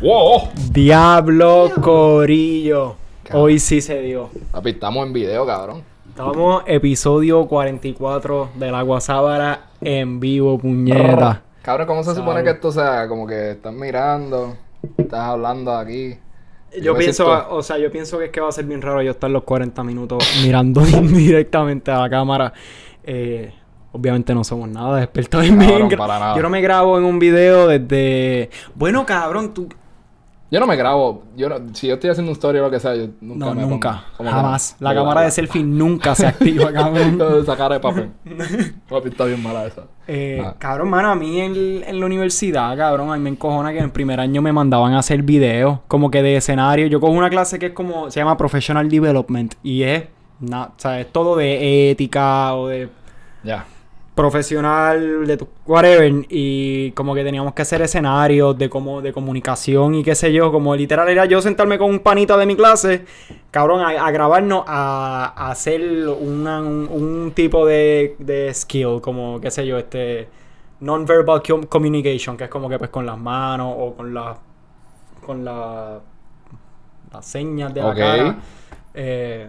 ¡Wow! Diablo Corillo. Hoy sí se dio. Papi, estamos en video, cabrón. Estamos episodio 44 de la Guasábara en vivo, puñeta. Cabrón, ¿cómo se supone que esto sea? Como que estás mirando, estás hablando aquí. Yo pienso, siento- o sea, yo pienso que es que va a ser bien raro yo estar los 40 minutos mirando directamente a la cámara. Eh, obviamente no somos nada expertos en Cabrón, gra- para nada. Yo no me grabo en un video desde... Bueno, cabrón, tú... Yo no me grabo. Yo no- si yo estoy haciendo un story o lo que sea, yo nunca No, me nunca. pongo- Jamás. La cámara de selfie nunca se activa, cabrón. Esa cara de papel. Papi, está bien mala esa. Eh, Ah. Cabrón, mano, a mí en, en la universidad, cabrón, a mí me encojona que en el primer año me mandaban a hacer videos, como que de escenario. Yo cojo una clase que es como, se llama Professional Development, y es, na- o sea, es todo de ética o de Ya. Profesional, de tu- whatever, y como que teníamos que hacer escenarios de como de comunicación y qué sé yo, como literal era yo sentarme con un panita de mi clase, cabrón, a, a grabarnos, a, a hacer una- un, un tipo de, de skill, como qué sé yo, este non-verbal com- communication, que es como que pues con las manos o con la con la las señas de la Ok. cara. Eh,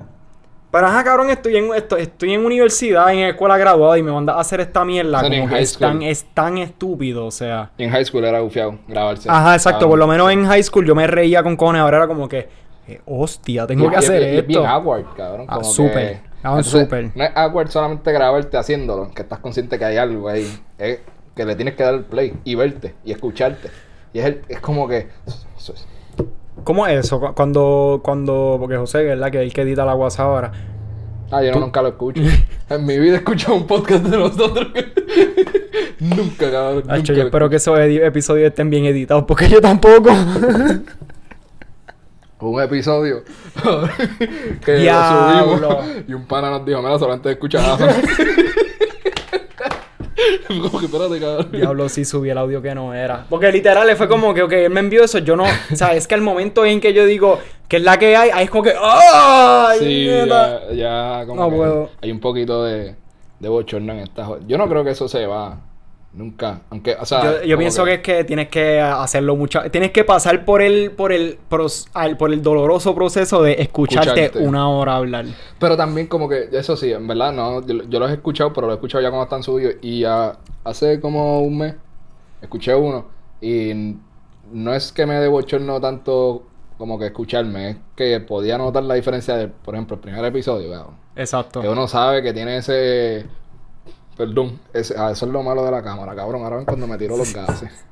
pero ajá, cabrón, estoy en, esto- estoy en universidad, en escuela graduada y me mandas a hacer esta mierda. Como en que es tan, es tan estúpido, o sea. Y en high school era bufiado grabarse. Ajá, exacto. Por lo menos en high school yo me reía con cojones. Ahora era como que, eh, hostia, tengo Y- que y- hacer y- y es bien esto. awkward, cabrón. Ah, súper. Cabrón, súper. No es awkward solamente grabarte haciéndolo, que estás consciente que hay algo ahí. Es que le tienes que dar el play y verte y escucharte. Y es, el- es como que. ¿Cómo es eso? Cu- Cuando, cuando, porque José, ¿verdad? Que es el que edita la WhatsApp ahora. Ah, yo no, nunca lo escucho. en mi vida he escuchado un podcast de nosotros. nunca, cabrón. Nunca yo espero que esos episodios estén bien editados, porque yo tampoco. un episodio que lo subimos y un pana nos dijo, mira, solamente escucha eso. Como que espérate, cabrón. Diablo, sí subí el audio que no era. Porque literal fue como que, ok, él me envió eso. Yo no. O sea, es que al momento en que yo digo que es la que hay, ahí es como que. ¡Ay! Sí, ya, ya como No que puedo. hay un poquito de, de bochorno en esta Yo no creo que eso se va nunca. Aunque, o sea, Yo, pienso que... es que tienes que hacerlo mucho. Tienes que pasar por el, por el, por el doloroso proceso de escucharte, Escucharte. una hora hablar. Pero también como que, eso sí, en verdad, no, yo, yo los he escuchado, pero los he escuchado ya cuando están subidos. Y ah, hace como un mes escuché uno y no es que me dé bochorno tanto como que escucharme, es que podía notar la diferencia de, por ejemplo, el primer episodio, cabrón. Exacto. Que uno sabe que tiene ese. Perdón, ese, ah, eso es lo malo de la cámara, cabrón. Ahora ven cuando me tiro los gases.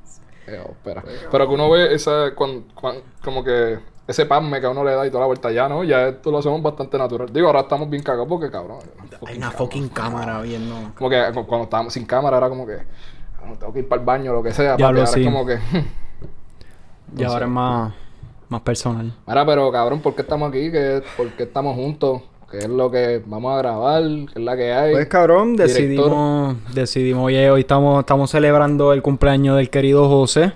Eh, oh, espera. Pero que uno ve esa. cuan- cuan- como que. Ese pasme que a uno le da y toda la vuelta ya, ¿no? Ya esto lo hacemos bastante natural. Digo, ahora estamos bien cagados porque, cabrón. Hay una fucking cámara viendo. Como que cu- cuando estábamos sin cámara era como que. "Cabrón, Tengo que ir para el baño o lo que sea. papi". Diablo, ahora sí. es como que. Y ahora es más, más personal. Mira, pero cabrón, ¿por qué estamos aquí? ¿Qué, ¿Por qué estamos juntos? ¿Qué es lo que vamos a grabar? ¿Qué es la que hay? Pues cabrón, Director. decidimos, decidimos, oye, hoy estamos, estamos celebrando el cumpleaños del querido José.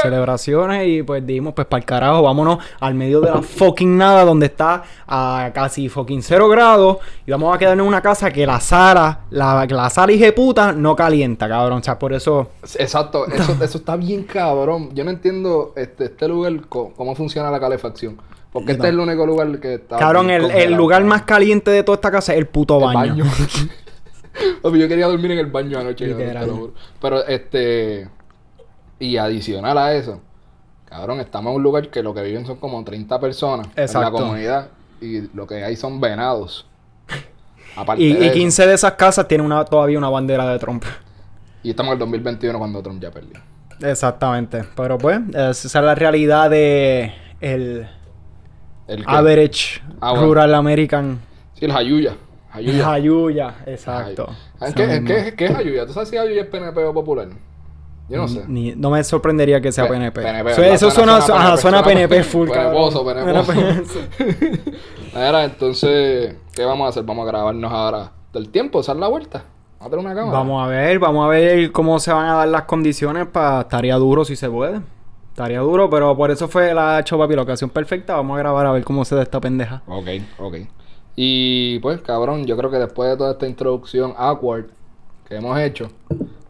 Celebraciones y pues dijimos, pues para el carajo, vámonos al medio de la fucking nada donde está a casi fucking cero grados y vamos a quedarnos en una casa que la sala, la, la sala puta no calienta, cabrón. O sea, por eso... Exacto, eso, eso está bien cabrón. Yo no entiendo este, este lugar cómo funciona la calefacción. Porque este es el único lugar que está. Cabrón, el, el lugar más caliente de toda esta casa es el puto El baño. Yo quería dormir en el baño anoche, Literal. te lo juro. Pero este. Y adicional a eso, cabrón, estamos en un lugar que lo que viven son como 30 personas en Exacto. la comunidad. Y lo que hay son venados. Aparte y, de y eso. 15 de esas casas tienen una, todavía una bandera de Trump. Y estamos en el 2021 cuando Trump ya perdió. Exactamente. Pero pues, esa es la realidad de el El que- average Ah, bueno. rural American. Sí, el Jayuya. Jayuya. Jayuya, exacto. ¿Qué, misma. ¿qué, ¿Qué es Jayuya? ¿Tú sabes si Jayuya es PNP o popular? Yo no sé. Ni- no me sorprendería que sea PNP. PNP, Eso, suena, ajá, suena PNP full, Peneposo, peneposo. Entonces, ¿qué vamos a hacer? Vamos a grabarnos ahora del tiempo, usar la vuelta. Vamos a tener una cámara. Vamos a ver, vamos a ver cómo se van a dar las condiciones para... Estaría duro si se puede. Estaría duro, pero por eso fue la hecho papi la ocasión perfecta. Vamos a grabar a ver cómo se da esta pendeja. Ok, ok. Y pues, cabrón, yo creo que después de toda esta introducción awkward que hemos hecho,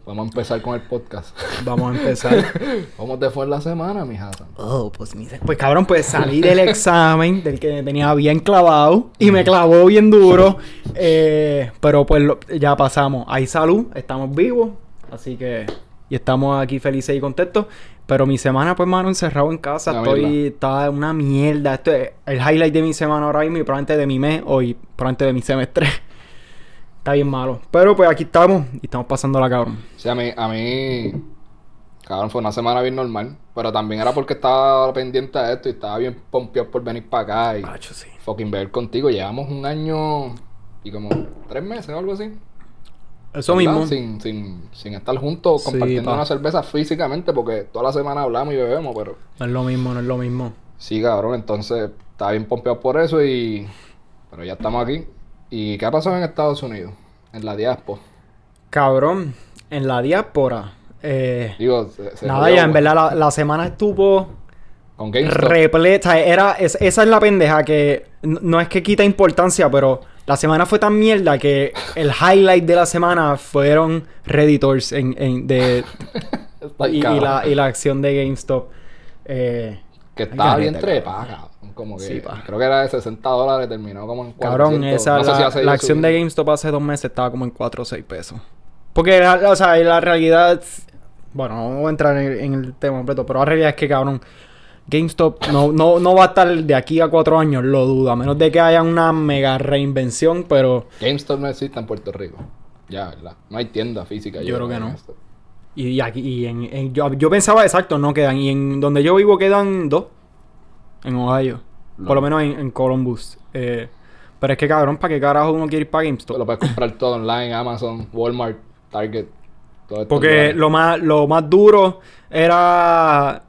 Vamos a empezar con el podcast. Vamos a empezar. ¿Cómo te fue en la semana, mi Hassan? Oh, pues mi Pues cabrón, pues salí del examen, del que tenía bien clavado, y me clavó bien duro. Eh, pero pues lo- ya pasamos. Hay salud, estamos vivos, así que. Y estamos aquí felices y contentos. Pero mi semana, pues, mano, encerrado en casa. Una estoy. Está una mierda. Esto es el highlight de mi semana ahora mismo y probablemente de mi mes o y probablemente de mi semestre. Está bien malo. Pero pues aquí estamos y estamos pasando la cabrón. Sí, a mí, a mí, cabrón, fue una semana bien normal. Pero también era porque estaba pendiente de esto y estaba bien pompeado por venir para acá y Pacho, sí. fucking ver contigo. Llevamos un año y como tres meses o algo así. Eso ¿verdad? mismo. Sin, sin, sin estar juntos compartiendo pa. una cerveza físicamente porque toda la semana hablamos y bebemos, pero No es lo mismo, no es lo mismo. sí, cabrón, entonces estaba bien pompeado por eso y... Pero ya estamos aquí. ¿Y qué ha pasado en Estados Unidos? En la diáspora. Cabrón, en la diáspora. Eh, Digo, se, se nada, ya en pues, verdad la, la semana estuvo Con GameStop. repleta. Era, es- esa es la pendeja que no es que quita importancia, pero la semana fue tan mierda que el highlight de la semana fueron Redditors en, en- de, y, la, y la acción de GameStop. Eh, Que estaba bien cabrón. Como que Sí, creo que era de 60 dólares, terminó como en 400. Cabrón, esa, no la, si la acción de. GameStop hace dos meses estaba como en 4 o 6 pesos. Porque, la- o sea, la realidad... Bueno, no voy a entrar en, en el tema completo, pero la realidad es que, cabrón, GameStop no, no, no va a estar de aquí a 4 años, lo dudo. A menos de que haya una mega reinvención, pero... GameStop no existe en Puerto Rico. Ya, ¿verdad? No hay tienda física. Yo creo que no. GameStop. Y, aquí, y en, en- yo, yo pensaba, exacto, no quedan. Y en donde yo vivo quedan dos. En Ohio. Por lo No. menos en, en Columbus. Eh, pero es que, cabrón, ¿para qué carajo uno quiere ir para GameStop? Lo puedes comprar todo online, Amazon, Walmart, Target. Todo esto Porque lo más, lo más duro era.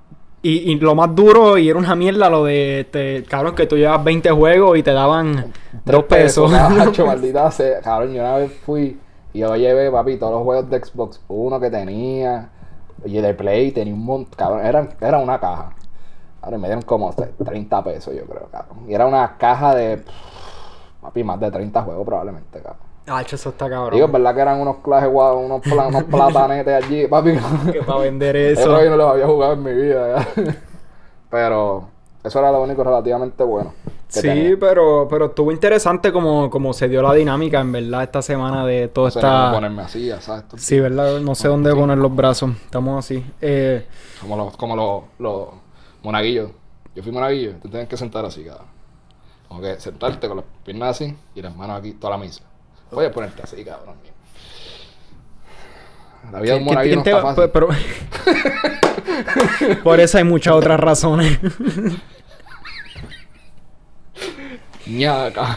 Y, y lo más duro y era una mierda lo de este, cabrón, que tú llevas 20 juegos y te daban 2 pesos. Macho, maldita sea. Cabrón, yo una vez fui y yo llevé, papi, todos los juegos de Xbox Uno que tenía. Y de Play tenía un montón. Cabrón, era, era una caja. Ahora me dieron como 30 pesos, yo creo, cabrón. Y era una caja de. Papi, más de 30 juegos probablemente, cabrón. Ah, eso está cabrón. Digo, es verdad que eran unos clases unos, pla- unos platanetes allí, papi. que para vender Eso yo no los había jugado en mi vida. Pero eso era lo único relativamente bueno. Sí, tenía. pero, pero estuvo interesante como, como se dio la dinámica, en verdad, esta semana de todo No sé esta. Sí, ¿verdad? No sé dónde poner los brazos. Estamos así. Eh, Como los, como los, los monaguillos. Yo fui monaguillo, te tienes que sentar así. Como que sentarte con las piernas así y las manos aquí toda la misa. Puedes ponerte así, cabrón. La vida de un ¿quién- monaguillo no está fácil. pero- Por eso hay muchas otras razones.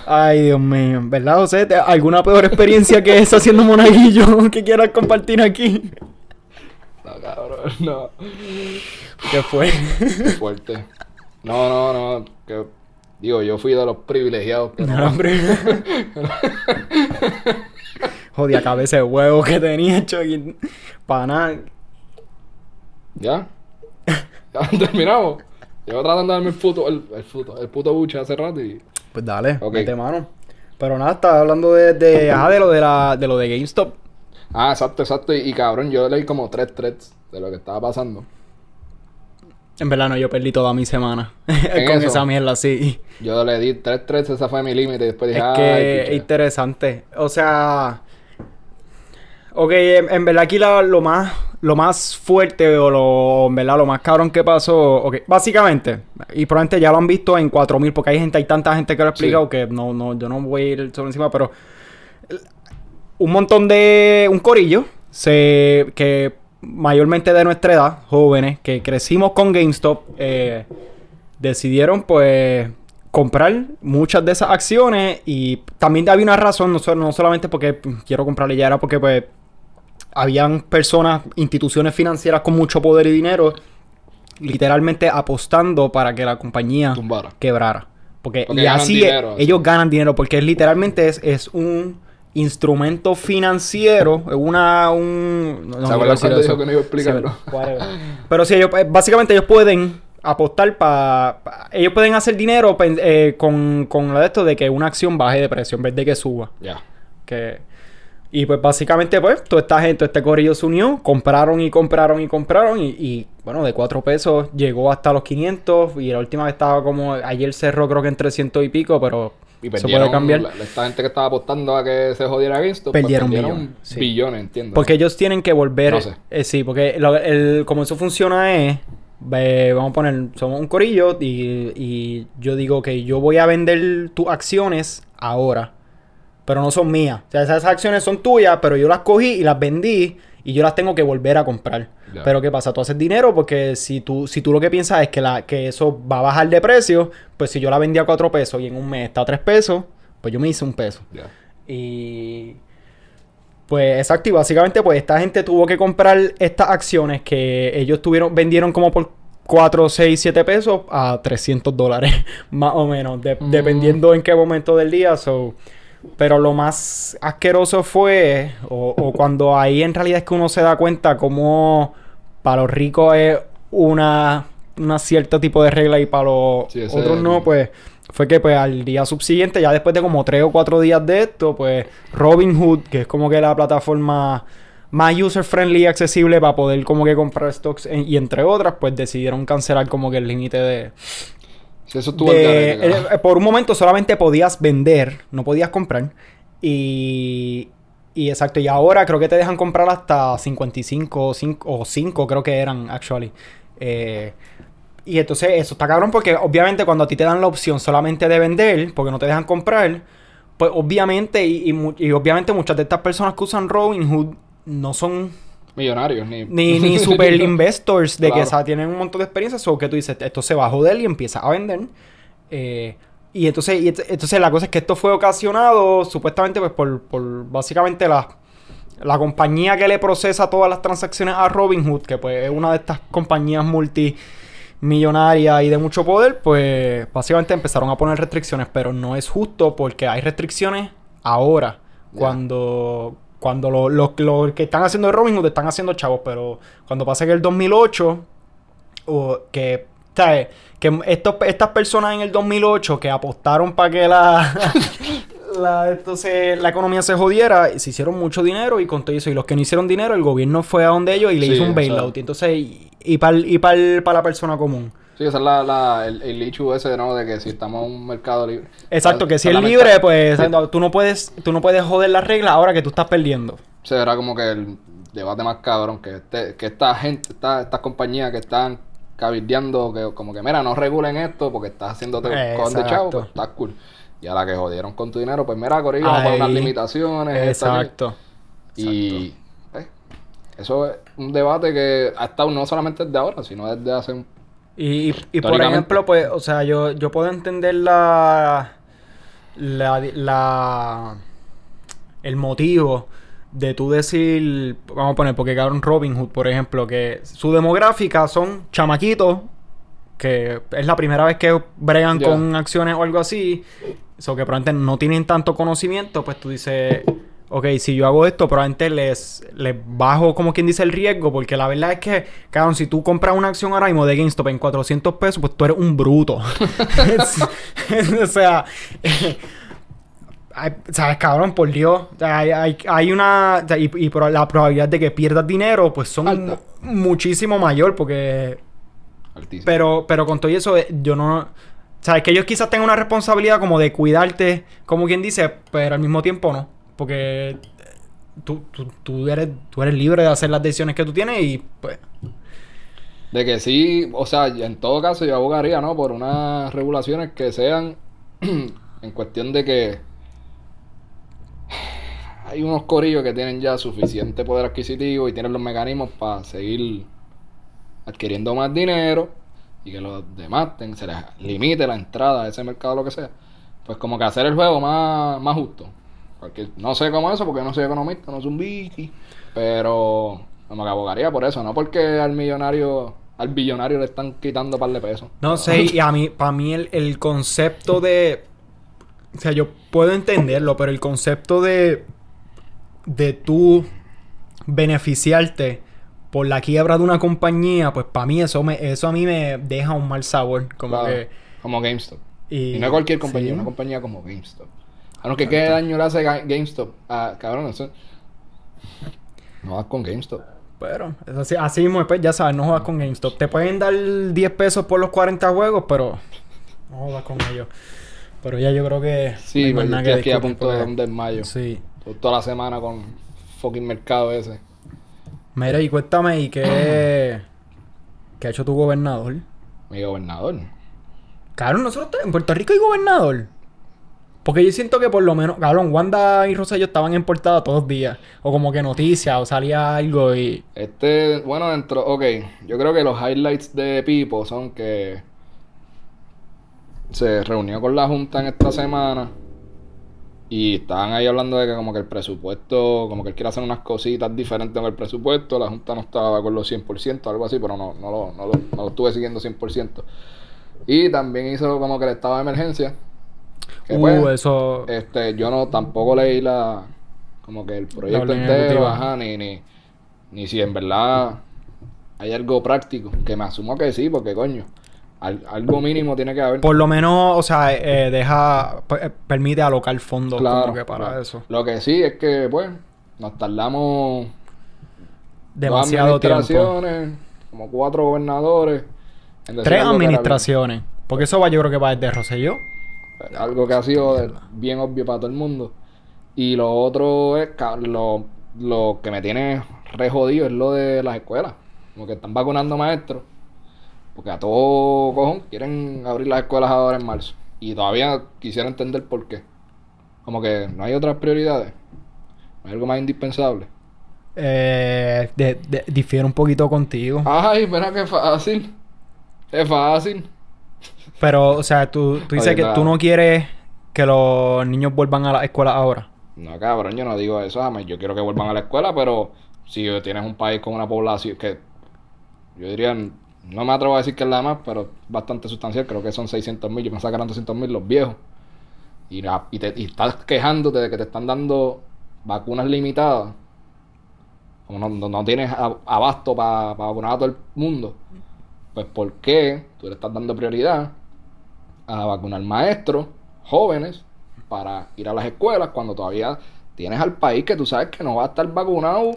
Ay, Dios mío. ¿Verdad, José? ¿Te- ¿Alguna peor experiencia que esa haciendo monaguillo que quieras compartir aquí? No, cabrón, no. ¿Qué fue? Qué fuerte. No, no, no. Que, digo, yo fui de los privilegiados que no. No, hombre. Jodía cabeza de huevo que tenía hecho aquí. Para nada. ¿Ya? ¿Ya terminamos? Llevo tratando de darme el puto, el, el puto, el puto buche hace rato y... Pues dale, Ok. mete mano. Pero nada, estaba hablando de, de, ajá, de lo de la, de lo de GameStop. Ah, exacto, exacto. Y, y cabrón, yo leí como tres threads de lo que estaba pasando. En verdad no, yo perdí toda mi semana con eso? esa mierda, sí. Yo le di tres threads, esa fue mi límite. Después dije, Es ay, que es piche". interesante. O sea. Ok, en, en verdad aquí la- lo más lo más fuerte o lo, en verdad, lo más cabrón que pasó. Ok, básicamente, y probablemente ya lo han visto en 4000, porque hay gente, hay tanta gente que lo ha explicado Sí. que no, no, yo no voy a ir sobre encima, pero un montón de. un corillo. Se, que mayormente de nuestra edad, jóvenes, que crecimos con GameStop, eh, decidieron pues comprar muchas de esas acciones y también había una razón, no, so- no solamente porque quiero comprarle, ya era porque pues habían personas, instituciones financieras con mucho poder y dinero, literalmente apostando para que la compañía Tumbara. quebrara. Porque, Porque y así dinero, ellos ganan dinero porque literalmente es, es un instrumento financiero, una un no, no ¿Se quiero acuerdan decir cuando eso. dijo que no iba a explicarlo? Sí. Pero sí, ellos, eh, básicamente ellos pueden apostar para... ellos pueden hacer dinero eh, con, con lo de esto de que una acción baje de precio en vez de que suba. Ya. Que, Y pues básicamente, pues, toda esta gente, este corillo se unió, compraron y compraron y compraron. Y, y, bueno, de 4 pesos llegó hasta los 500. Y la última vez estaba como. Ayer cerró, creo que en 300 y pico, pero. Y se perdieron, puede cambiar. la- esta gente que estaba apostando a que se jodiera GameStop, pues, Perdieron perdieron billones, sí. billones, entiendo. Porque ellos tienen que volver. No sé. eh, sí, porque lo- el, como eso funciona es. vamos a poner. Somos un corillo y, y yo digo que yo voy a vender tus acciones ahora. Pero no son mías. O sea, esas acciones son tuyas, pero yo las cogí y las vendí. Y yo las tengo que volver a comprar. Pero ¿qué pasa? Tú haces dinero porque si tú, si tú lo que piensas es que, la, que eso va a bajar de precio, pues si yo la vendí a 4 pesos y en un mes está a 3 pesos, pues yo me hice un peso. Y pues exacto, y básicamente pues esta gente tuvo que comprar estas acciones que ellos tuvieron, vendieron como por 4, 6, 7 pesos a 300 dólares, más o menos, de- Mm. dependiendo en qué momento del día. So. Pero lo más asqueroso fue, o, o cuando ahí en realidad es que uno se da cuenta como para los ricos es una, una cierto tipo de regla y para los Sí, otros no, el- pues fue que pues al día subsiguiente, ya después de como tres o cuatro días de esto, pues Robinhood, que es como que la plataforma más user friendly y accesible para poder como que comprar stocks en- y entre otras, pues decidieron cancelar como que el límite de... Si eso estuvo de- eh, por un momento solamente podías vender, no podías comprar. Y, y exacto, y ahora creo que te dejan comprar hasta 55 o 5, o 5 creo que eran, actually. Eh, y entonces eso está cabrón porque obviamente cuando a ti te dan la opción solamente de vender, porque no te dejan comprar, pues obviamente, y, y mu- y obviamente muchas de estas personas que usan Robinhood no son Millonarios, ni... ni, ni super investors de que o sea, tienen un montón de experiencia, o que tú dices, esto se va a joder y empieza a vender. Eh, y entonces, y entonces la cosa es que esto fue ocasionado supuestamente pues por, por básicamente la, la compañía que le procesa todas las transacciones a Robinhood, que pues es una de estas compañías multimillonarias y de mucho poder, pues básicamente empezaron a poner restricciones, pero no es justo porque hay restricciones ahora, cuando cuando los lo, lo que están haciendo de Robinhood están haciendo chavos, pero cuando pasa que el 2008 o que ¿sabes? que estos, estas personas en el 2008 que apostaron para que la la, entonces, la economía se jodiera, se hicieron mucho dinero y con todo eso. Y los que no hicieron dinero, el gobierno fue a donde ellos y le Sí, hizo un bailout. Y entonces, y, y para y pa'l- pa la persona común. Sí, esa es la, la, el, el issue ese, ¿no? De que si estamos en un mercado libre. Exacto, que si es libre, pues Sí. tú no puedes, tú no puedes joder las reglas ahora que tú estás perdiendo. Se verá como que el debate más cabrón, que, este, que esta gente, esta, estas compañías que están cabildeando, que como que, mira, no regulen esto porque estás haciéndote un cojón de chavo, pues está cool. Y a la que jodieron con tu dinero, pues mira, Corillo, vamos a poner unas limitaciones. Exacto. Y pues, eso es un debate que ha estado no solamente desde ahora, sino desde hace un... Y, y- por ejemplo, pues, o sea, yo, yo puedo entender la, la, la- el motivo de tú decir, vamos a poner, porque cabrón Robin Hood, por ejemplo, que su demográfica son chamaquitos, que es la primera vez que bregan con acciones o algo así, eso que probablemente no tienen tanto conocimiento, pues tú dices, ok, si yo hago esto, probablemente les, les bajo, como quien dice, el riesgo, porque la verdad es que, cabrón, si tú compras una acción ahora mismo de GameStop en 400 pesos, pues tú eres un bruto. o sea, ay, ¿sabes, cabrón? Por Dios. Hay, hay, hay una... y, la probabilidad de que pierdas dinero, pues son muchísimo mayor, porque Altísimo. pero, pero con todo eso, eh, yo no. Sabes que ellos quizás tengan una responsabilidad como de cuidarte, como quien dice, pero al mismo tiempo no. Porque eh, tú, tú, tú eres, tú eres libre de hacer las decisiones que tú tienes y pues. De que sí, o sea, en todo caso yo abogaría, ¿no? Por unas regulaciones que sean en cuestión de que hay unos corillos que tienen ya suficiente poder adquisitivo y tienen los mecanismos para seguir adquiriendo más dinero y que los demás se les limite la entrada a ese mercado, lo que sea. Pues como que hacer el juego más, más justo. Porque no sé cómo eso, porque no soy economista, no soy un wiki. Pero como que abogaría por eso, no porque al millonario, al billonario le están quitando par de pesos. No sé, y a mí, para mí el, el concepto de. O sea, yo puedo entenderlo, pero el concepto de. De tú beneficiarte por la quiebra de una compañía, pues para mí eso me, eso a mí me deja un mal sabor. Como Claro, que. como GameStop. Y, Y no cualquier compañía, sí. una compañía como GameStop. Cabrón, ¿qué, ¿qué daño le hace Ga- GameStop? Ah, cabrón, eso... No vas con GameStop. Pero, es así, así mismo, pues, ya sabes, no juegas con GameStop. Te pueden dar 10 pesos por los 40 juegos, pero no juegas con ellos. Pero ya yo creo que. no Sí, hay más nada que a punto de un desmayo. Sí. Toda la semana con fucking mercado ese. Mira, y cuéntame, ¿y qué, qué ha hecho tu gobernador? Mi gobernador. Cabrón, nosotros en Puerto Rico hay gobernador. Porque yo siento que por lo menos, cabrón, Wanda y Rosselló estaban en portada todos los días. O como que noticias, o salía algo y. Este, bueno, dentro, ok, yo creo que los highlights de Pipo son que se reunió con la Junta en esta semana y estaban ahí hablando de que como que el presupuesto, como que él quiere hacer unas cositas diferentes con el presupuesto, la Junta no estaba con los 100%, algo así, pero no, no, lo, no, lo, no lo estuve siguiendo 100%. Y también hizo como que el estado de emergencia. que Uh, pues, eso. este, yo no tampoco leí la como que el proyecto entero, ajá, ni, ni, ni si en verdad hay algo práctico, que me asumo que sí, porque coño, al- algo mínimo tiene que haber. Por lo menos, o sea, eh, deja. p- eh, permite alocar fondos claro, como que para claro. eso. Lo que sí es que, pues, nos tardamos Demasiado dos tiempo. administraciones, como cuatro gobernadores. Tres administraciones. Porque eso va, yo creo que va desde Rosselló. Algo que ha sido bien obvio para todo el mundo. Y lo otro es, lo, lo que me tiene re jodido es lo de las escuelas. Como que están vacunando maestros. Porque a todo cojón quieren abrir las escuelas ahora en marzo. Y todavía quisiera entender por qué. Como que no hay otras prioridades. No hay algo más indispensable. Eh, de- de- difiere un poquito contigo. Ay, mira qué fácil. Es fácil. Pero, o sea, tú, tú dices Oye, que nada. tú no quieres que los niños vuelvan a la escuela ahora. No, cabrón, yo no digo eso, jamás. Yo quiero que vuelvan a la escuela, pero si tienes un país con una población que yo diría, no me atrevo a decir que es la más, pero bastante sustancial, creo que son 600 mil, yo pensaba que eran 200 mil los viejos. Y, te, estás quejándote de que te están dando vacunas limitadas. Como no, no- tienes abasto para vacunar a todo el mundo. Pues ¿por qué tú le estás dando prioridad a vacunar maestros jóvenes para ir a las escuelas cuando todavía tienes al país que tú sabes que no va a estar vacunado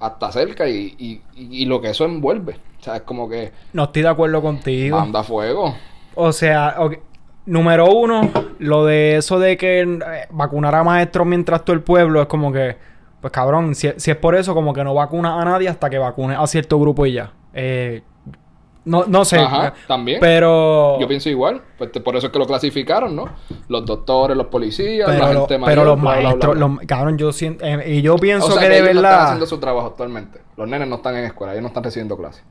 hasta cerca y- y lo que eso envuelve. O sea, es como que No estoy de acuerdo contigo. manda fuego. O sea, número uno, lo de eso de que eh, vacunar a maestros mientras todo el pueblo es como que, pues cabrón, si, si es por eso, como que no vacuna a nadie hasta que vacune a cierto grupo y ya. Eh, no, no sé. Ajá, también. Pero. Yo pienso igual. Pues te- por eso es que lo clasificaron, ¿no? Los doctores, los policías, pero, la gente mayor. pero los bla, maestros, bla. los- cabrón, yo siento. eh, y yo pienso O sea, que, que, de ellos no están verdad. haciendo su trabajo actualmente. Los nenes no están en escuela, ellos no están recibiendo clases.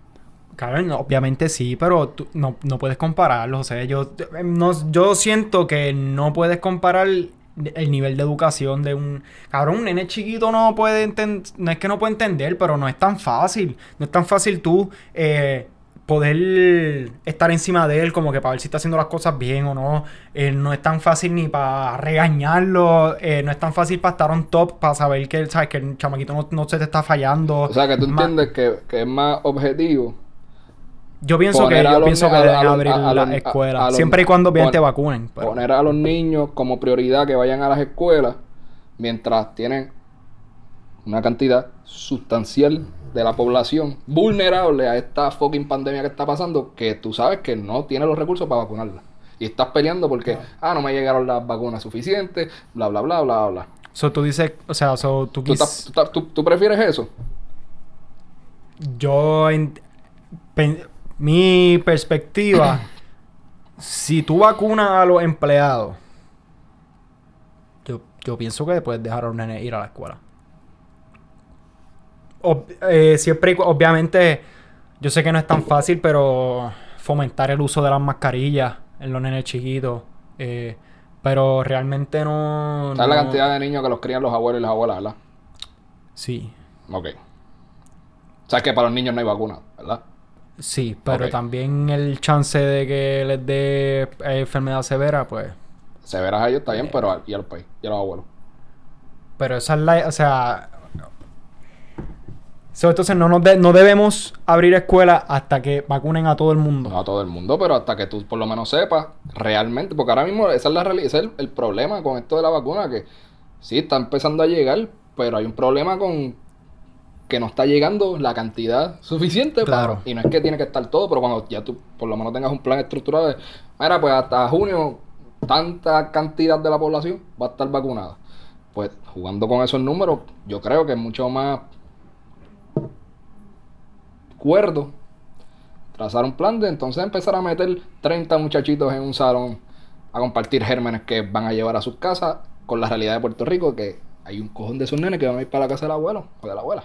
Cabrón, no, obviamente sí, pero tú- no, no puedes compararlos. O sea, yo, eh, no, yo siento que no puedes comparar el nivel de educación de un... Cabrón, un nene chiquito no puede entender... No es que no puede entender, pero no es tan fácil. No es tan fácil tú eh, poder estar encima de él como que para ver si está haciendo las cosas bien o no. Eh, no es tan fácil ni para regañarlo. eh, no es tan fácil para estar on top, para saber que, ¿sabes? que el chamaquito no, no se te está fallando. O sea, que tú Ma- entiendes que, que es más objetivo. Yo pienso que, yo los pienso ne- que a- deben abrir las escuelas. siempre y cuando bien te vacunen. pero- Poner a los niños como prioridad que vayan a las escuelas mientras tienen una cantidad sustancial de la población vulnerable a esta fucking pandemia que está pasando que tú sabes que no tiene los recursos para vacunarla. Y estás peleando porque, ah, no me llegaron las vacunas suficientes, bla, bla, bla, bla, bla. So, tú dices, o sea, so, tú ¿Tú, quis- estás- tú estás- tú- tú prefieres eso? yo pen- mi perspectiva, si tú vacunas a los empleados, yo, yo pienso que puedes dejar a los nenes ir a la escuela. Ob- eh, siempre obviamente, yo sé que no es tan fácil, pero fomentar el uso de las mascarillas en los nenes chiquitos. eh, pero realmente no. ¿Sabes la no- cantidad de niños que los crían los abuelos y las abuelas, verdad? Sí, Ok. Sabes que para los niños no hay vacuna, ¿verdad? Sí, pero también el chance de que les dé eh, enfermedad severa, pues. Severas a ellos está bien, pero a- y a los países, y a los abuelos. Pero esa es la. O sea. So, entonces no, nos de- no debemos abrir escuelas hasta que vacunen a todo el mundo. No a todo el mundo, pero hasta que tú por lo menos sepas realmente, porque ahora mismo esa es la realidad, ese es el, el problema con esto de la vacuna, que sí está empezando a llegar, pero hay un problema con que no está llegando la cantidad suficiente. para- Claro. y no es que tiene que estar todo, pero cuando ya tú por lo menos tengas un plan estructurado de, mira, pues hasta junio tanta cantidad de la población va a estar vacunada. Pues jugando con esos números, yo creo que es mucho más cuerdo trazar un plan de entonces empezar a meter 30 muchachitos en un salón a compartir gérmenes que van a llevar a sus casas con la realidad de Puerto Rico que hay un cojón de esos nenes que van a ir para la casa del abuelo o de la abuela.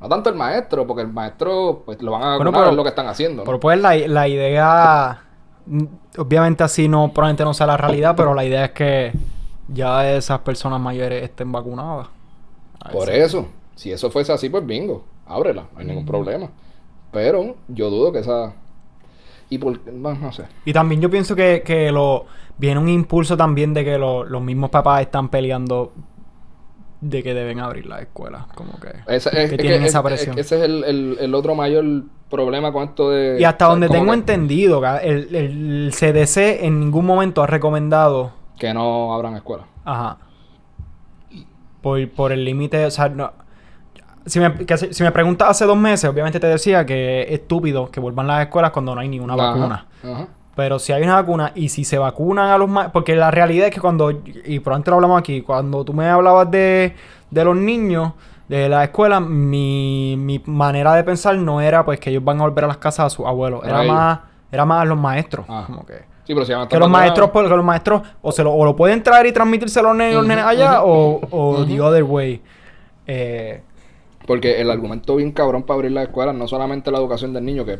No tanto el maestro, porque el maestro pues lo van a Bueno, pero- es lo que están haciendo. ¿no? Pero pues la, la idea, mm, obviamente así no, probablemente no sea la realidad, pero la idea es que ya esas personas mayores estén vacunadas. Por eso, si eso fuese así, pues bingo, ábrela, no hay ningún problema. Pero yo dudo que esa... Y por... No, no sé. Y también yo pienso que, que lo viene un impulso también de que lo- los mismos papás están peleando de que deben abrir las escuelas. Como que, es, que es tienen es- esa es- presión. ese es el, el- el otro mayor problema con esto de... y hasta donde tengo que- entendido, el, el CDC en ningún momento ha recomendado Que no abran escuelas. Ajá. Por, por el límite, o sea, no. Si me, que si si me preguntas hace dos meses, obviamente te decía que es estúpido que vuelvan las escuelas cuando no hay ninguna Ajá, vacuna. Ajá. Pero si hay una vacuna y si se vacunan a los más... Porque la realidad es que cuando... Y probablemente lo hablamos aquí. Cuando tú me hablabas de, de los niños de la escuela, mi, mi manera de pensar no era pues que ellos van a volver a las casas a sus abuelos. Era más... Era más los maestros. Ah. Como que... Sí, pero si van a Que los maestros, porque los maestros o se lo, o lo pueden traer y transmitírselo a los nenes, los Ujú, nenes allá, o, o the other way. Eh, Porque el argumento bien cabrón para abrir las escuelas no solamente la educación del niño, que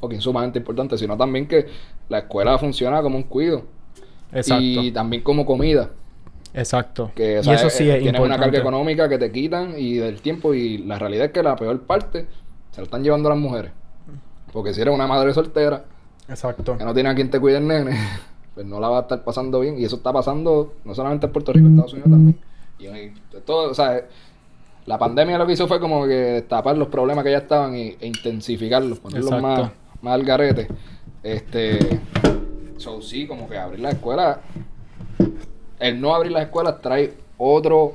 fucking sumamente importante, sino también que la escuela funciona como un cuido. exacto. Y también como comida. exacto. Que, o y sea, eso sí es tienes una carga económica que te quitan y del tiempo. Y la realidad es que la peor parte se lo están llevando las mujeres. Porque si eres una madre soltera Exacto. que no tiene a quien te cuide el nene, pues no la va a estar pasando bien. Y eso está pasando no solamente en Puerto Rico, en Estados Unidos también. Y, y todo, o sea, la pandemia lo que hizo fue como que destapar los problemas que ya estaban e intensificarlos, ponerlos Exacto. más, más al garete. Este, so, sí, como que abrir la escuela, el no abrir las escuelas trae otro.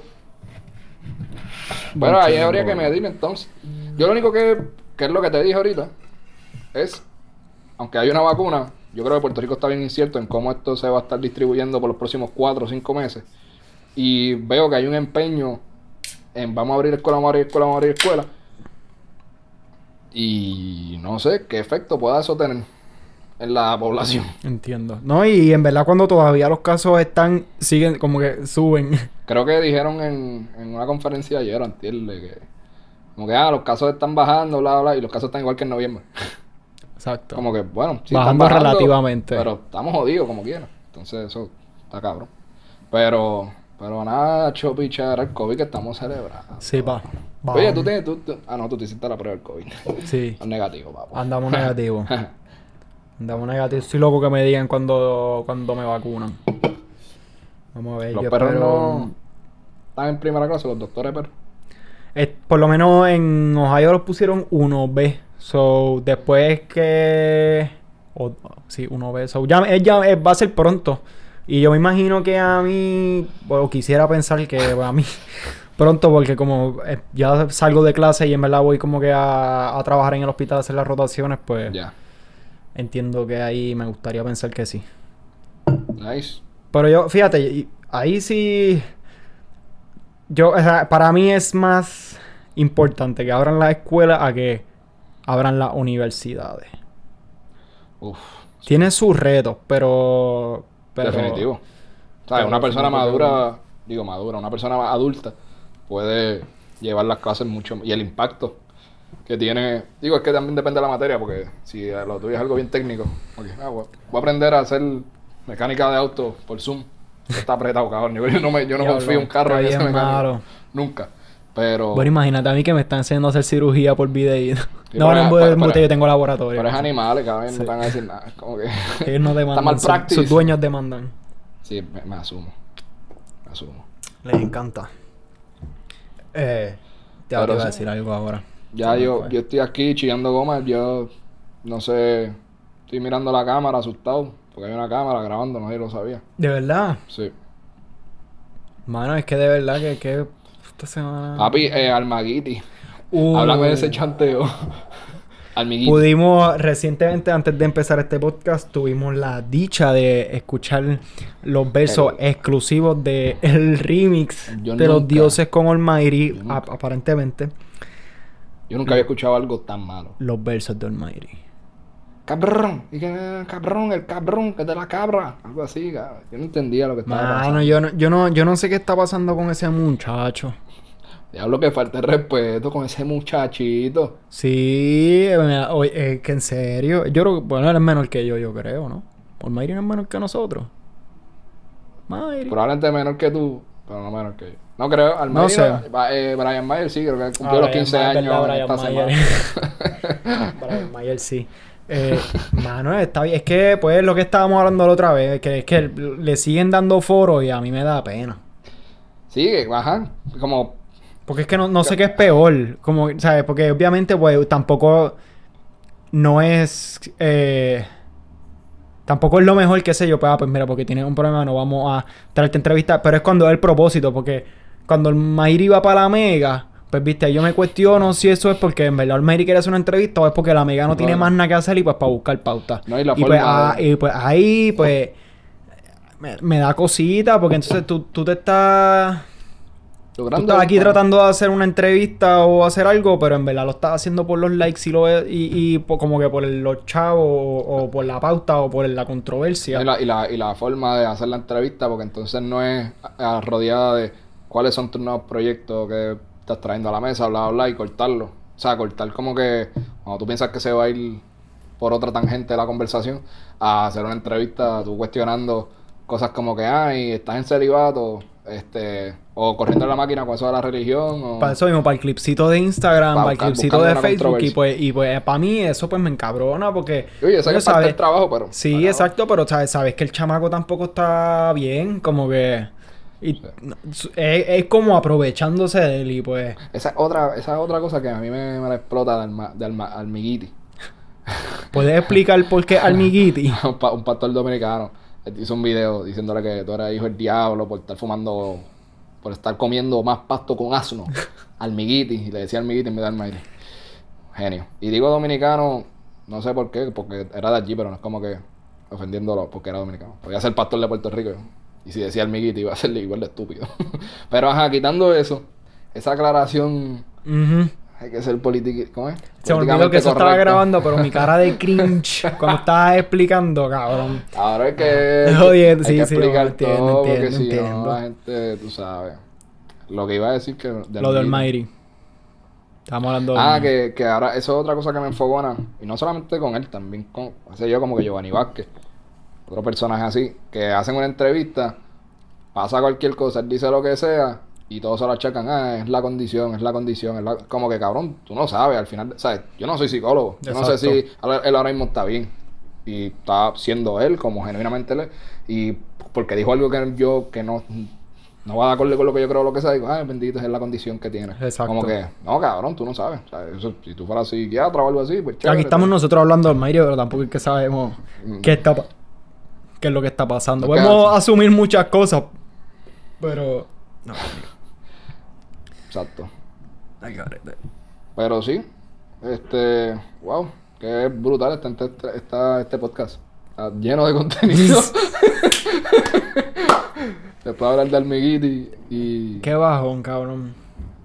Pero ahí habría que medir entonces. Yo lo único que, que es lo que te dije ahorita, es, aunque hay una vacuna, yo creo que Puerto Rico está bien incierto en cómo esto se va a estar distribuyendo por los próximos 4 o 5 meses. Y veo que hay un empeño en vamos a abrir escuela, vamos a abrir escuela, vamos a abrir escuela. Y no sé qué efecto pueda eso tener en la población. Entiendo. No, y en verdad cuando todavía los casos están, siguen, como que suben. Creo que dijeron en, en una conferencia ayer, antier, que como que ah, los casos están bajando, bla, bla, y los casos están igual que en noviembre. Exacto. Como que, bueno, sí Bajando están relativamente. Pero estamos jodidos como quiera. Entonces, eso está cabrón. Pero, pero nada, chopichar el COVID que estamos celebrando. Sí, pa. pa- Oye, tú tienes. Tú, tú- ah, no, tú te hiciste la prueba del COVID. Sí. Negativo, papá. Andamos negativo. Andamos negativo. Estoy loco que me digan cuando, cuando me vacunan. Vamos a ver. Los yo perros espero- no. Están en primera clase, los doctores perros. Eh, por lo menos en Ohio los pusieron 1B. So, después que. o- sí, 1B. So, ya, ya, eh, va a ser pronto. Y yo me imagino que a mí. O quisiera pensar que a mí. Pronto, porque como eh, ya salgo de clase y en verdad voy como que a, a trabajar en el hospital a hacer las rotaciones, pues Ya. entiendo que ahí me gustaría pensar que sí. Nice. Pero yo, fíjate, ahí sí. Yo, o sea, para mí es más importante que abran las escuelas a que abran las universidades. Uf. Tiene sus retos, pero. Pero Definitivo. O sea, pero una persona madura, digo madura, una persona adulta puede llevar las clases mucho y el impacto que tiene, digo, es que también depende de la materia, porque si lo tuyo es algo bien técnico, ah, voy, a aprender a hacer mecánica de auto por Zoom. Está apretado, cabrón. Yo no, me, yo no confío en un carro en ese mecánico. Nunca. Pero, Bueno, imagínate a mí que me están enseñando a hacer cirugía por video. Sí, no, no, en pero- yo tengo laboratorio. pero es animales, cabrón, Sí. no van a decir nada. Es Como que Ellos no demandan. mal practice. sus dueños demandan. sí, me, me asumo. Me asumo. Les encanta. Eh, te iba a decir algo ahora. Ya yo, yo estoy aquí chillando goma, yo no sé, estoy mirando la cámara asustado, porque hay una cámara grabando, nadie lo sabía. De verdad. Sí. Mano, es que de verdad que, que esta semana. Papi, eh, Almaguiti, Uh, háblame de ese chanteo. Almiguiti. Pudimos recientemente, antes de empezar este podcast, tuvimos la dicha de escuchar los versos El- exclusivos de el remix de los dioses con Almighty, nunca. ap- aparentemente. Yo nunca había escuchado algo tan malo. Los versos de Almighty. Cabrón, y que cabrón, el cabrón, que es de la cabra. Algo así, cabrón. Yo no entendía lo que estaba Mano, pasando. yo no, yo no, yo no sé qué está pasando con ese muchacho. Diablo que falta el respeto con ese muchachito. Sí, eh, oye, eh, que en serio. Yo creo que, bueno, él es menor que yo, yo creo, ¿no? Almighty no es menor que nosotros. Almighty. Probablemente menor que tú, pero no menor que yo. No creo, al No menos sé. eh, Brian Mayer sí, creo que Ah, cumplió los Brian 15 Mayer, años ¿verdad? esta Brian semana. Brian Mayer sí. Eh, mano, está bien. Es que, pues, lo que estábamos hablando la otra vez, que es que le siguen dando foro y a mí me da pena. sí, ajá, como Porque es que no, no sé qué es peor. Como, ¿sabes? Porque obviamente, pues, tampoco no es. Eh, tampoco es lo mejor, qué sé yo. Pues, ah, pues mira, porque tienes un problema, no vamos a traerte entrevista. Pero es cuando es el propósito, porque cuando el Mayri va para la Mega, pues viste, yo me cuestiono si eso es porque en verdad el Mayri quiere hacer una entrevista o es porque la Mega no tiene más nada que hacer y pues para buscar pauta. No, y la pues, ah, y pues ahí, pues. Me, me da cosita, porque entonces tú, tú te estás. Estás aquí tratando de hacer una entrevista o hacer algo, pero en verdad lo estás haciendo por los likes y, lo, y, y como que por el- los chavos o, o por la pauta o por la controversia. Y la, y, la, y la forma de hacer la entrevista, porque entonces no es ah, rodeada de cuáles son tus nuevos proyectos que estás trayendo a la mesa, bla, bla, bla, y cortarlo. O sea, cortar como que cuando tú piensas que se va a ir por otra tangente la conversación, a hacer una entrevista, tú cuestionando cosas como que, ay, estás en celibato, este, o corriendo en la máquina con eso de la religión, o... Para eso mismo, para el clipcito de Instagram, Pa' para el clipcito de Facebook. Y pues, y pues para mí eso pues me encabrona porque... Oye, sé que ¿sabes? del trabajo, pero... Sí, exacto, pero sabes, sabes que el chamaco tampoco está bien, como que... y- es, es como aprovechándose de él y pues... Esa es otra, esa es otra cosa que a mí me, me la explota de, alma, de alma- almiguiti. ¿Puedes explicar por qué Almiguiti? un, pa- un pastor dominicano hizo un video diciéndole que tú eras hijo del diablo por estar fumando, por estar comiendo más pasto con asno. Almiguiti, y le decía almiguiti en vez de almairi. Genio. Y digo dominicano, no sé por qué, porque era de allí, pero no es como que ofendiéndolo porque era dominicano. Podía ser pastor de Puerto Rico. Y si decía almiguiti iba a ser igual de estúpido. pero ajá, quitando eso, esa aclaración, Ujú. Hay que ser político. ¿Cómo es? Se me olvidó que eso estaba grabando, pero mi cara de cringe cuando estabas explicando, cabrón. Ahora es que, hay sí, que sí, explicar entiendo, todo, porque entiendo, si entiendo. no, la gente, tú sabes. Lo que iba a decir que... de Lo de Almighty. Almighty. Estamos hablando de. Ah, que, que ahora eso es otra cosa que me enfogona. Y no solamente con él, también con, hace yo como que Giovanni Vázquez. Otro personaje así, que hacen una entrevista, pasa cualquier cosa, él dice lo que sea, y todos se lo achacan, ah, es la condición, es la condición, es la... como que cabrón, tú no sabes, al final, ¿sabes? Yo no soy psicólogo, yo no sé si él ahora mismo está bien, y está siendo él, como genuinamente él es, y porque dijo algo que yo, que no, no va de acuerdo con lo que yo creo lo que sea, digo, ay, bendito, es la condición que tiene. Exacto. Como que, no, cabrón, tú no sabes, eso, si tú fueras psiquiatra o algo así, pues Aquí chévere, estamos tal. nosotros hablando de Almighty, pero tampoco es que sabemos Mm. qué está qué es lo que está pasando. Podemos asumir muchas cosas, pero. No, Exacto. ay, carete. Pero sí, este, wow, qué brutal está, este- está este podcast. Está lleno de contenido. Después de hablar de Almiguiti y... Qué bajón, cabrón.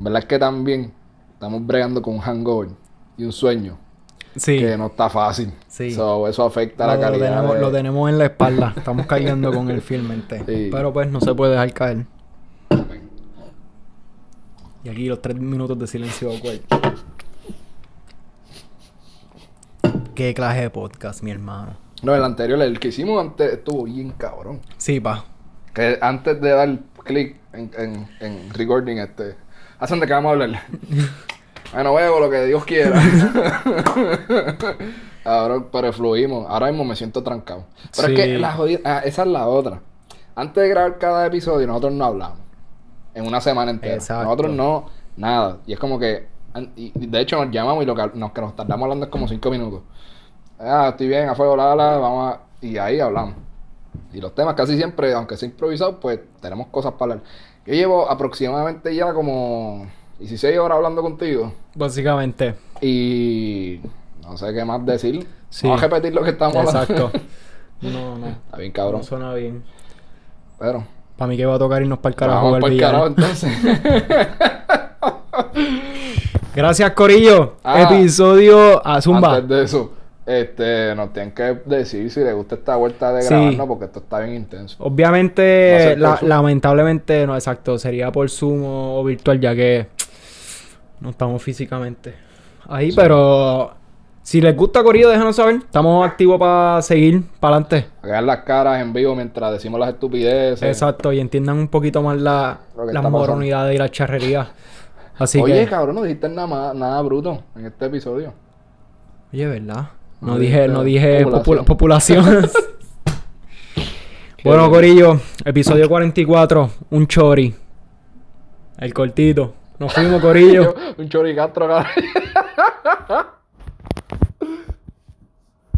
¿Verdad es que también estamos bregando con un hangover y un sueño Sí. que no está fácil? Sí. So, eso afecta Lo, la lo calidad tenemos, de- lo tenemos en la espalda. Estamos cayendo con el firmemente. Sí. Pero pues no se puede dejar caer. Y aquí los tres minutos de silencio awkward. Qué clase de podcast, mi hermano. No, el anterior, el que hicimos antes, estuvo bien cabrón. Sí, pa. Que antes de dar clic en, en, en recording, este, ¿hacen de qué vamos a hablar? bueno, huevo, lo que Dios quiera. Ahora, pero fluimos. Ahora mismo me siento trancado. Pero Sí. es que la jodida, ah, esa es la otra. Antes de grabar cada episodio, nosotros no hablamos. En una semana entera. Exacto. Nosotros no Nada. Y es como que. y de hecho, nos llamamos y lo que nos, que nos tardamos hablando es como cinco minutos. Ah, estoy bien, a fuego, la, la, vamos a. Y ahí hablamos. Y los temas casi siempre, aunque sea improvisado, pues tenemos cosas para hablar. Yo llevo aproximadamente ya como 16 horas hablando contigo. Básicamente. Y no sé qué más decir. Vamos a repetir lo que estamos hablando. Exacto. No, no. Está bien, cabrón. No suena bien. Pero. Para mí que va a tocar irnos para el carajo. Vamos para el carajo entonces. Gracias, Corillo. Ah, Episodio a Zumba. Antes de eso, este, nos tienen que decir si les gusta esta vuelta de grabarnos porque esto está bien intenso. Obviamente, lamentablemente, no, exacto, sería por Zoom o, virtual ya que no estamos físicamente ahí, pero si les gusta Corillo, déjanos saber. Estamos activos para seguir para adelante. Hagan las caras en vivo mientras decimos las estupideces. Exacto, y entiendan un poquito más la, las moronidades y la charrería. Así Oye, cabrón, no dijiste nada, nada bruto en este episodio. Oye, ¿verdad? No, dije, no dije población. bueno, Corillo, episodio 44, un chori. El cortito. Nos fuimos, Corillo. un chori castro,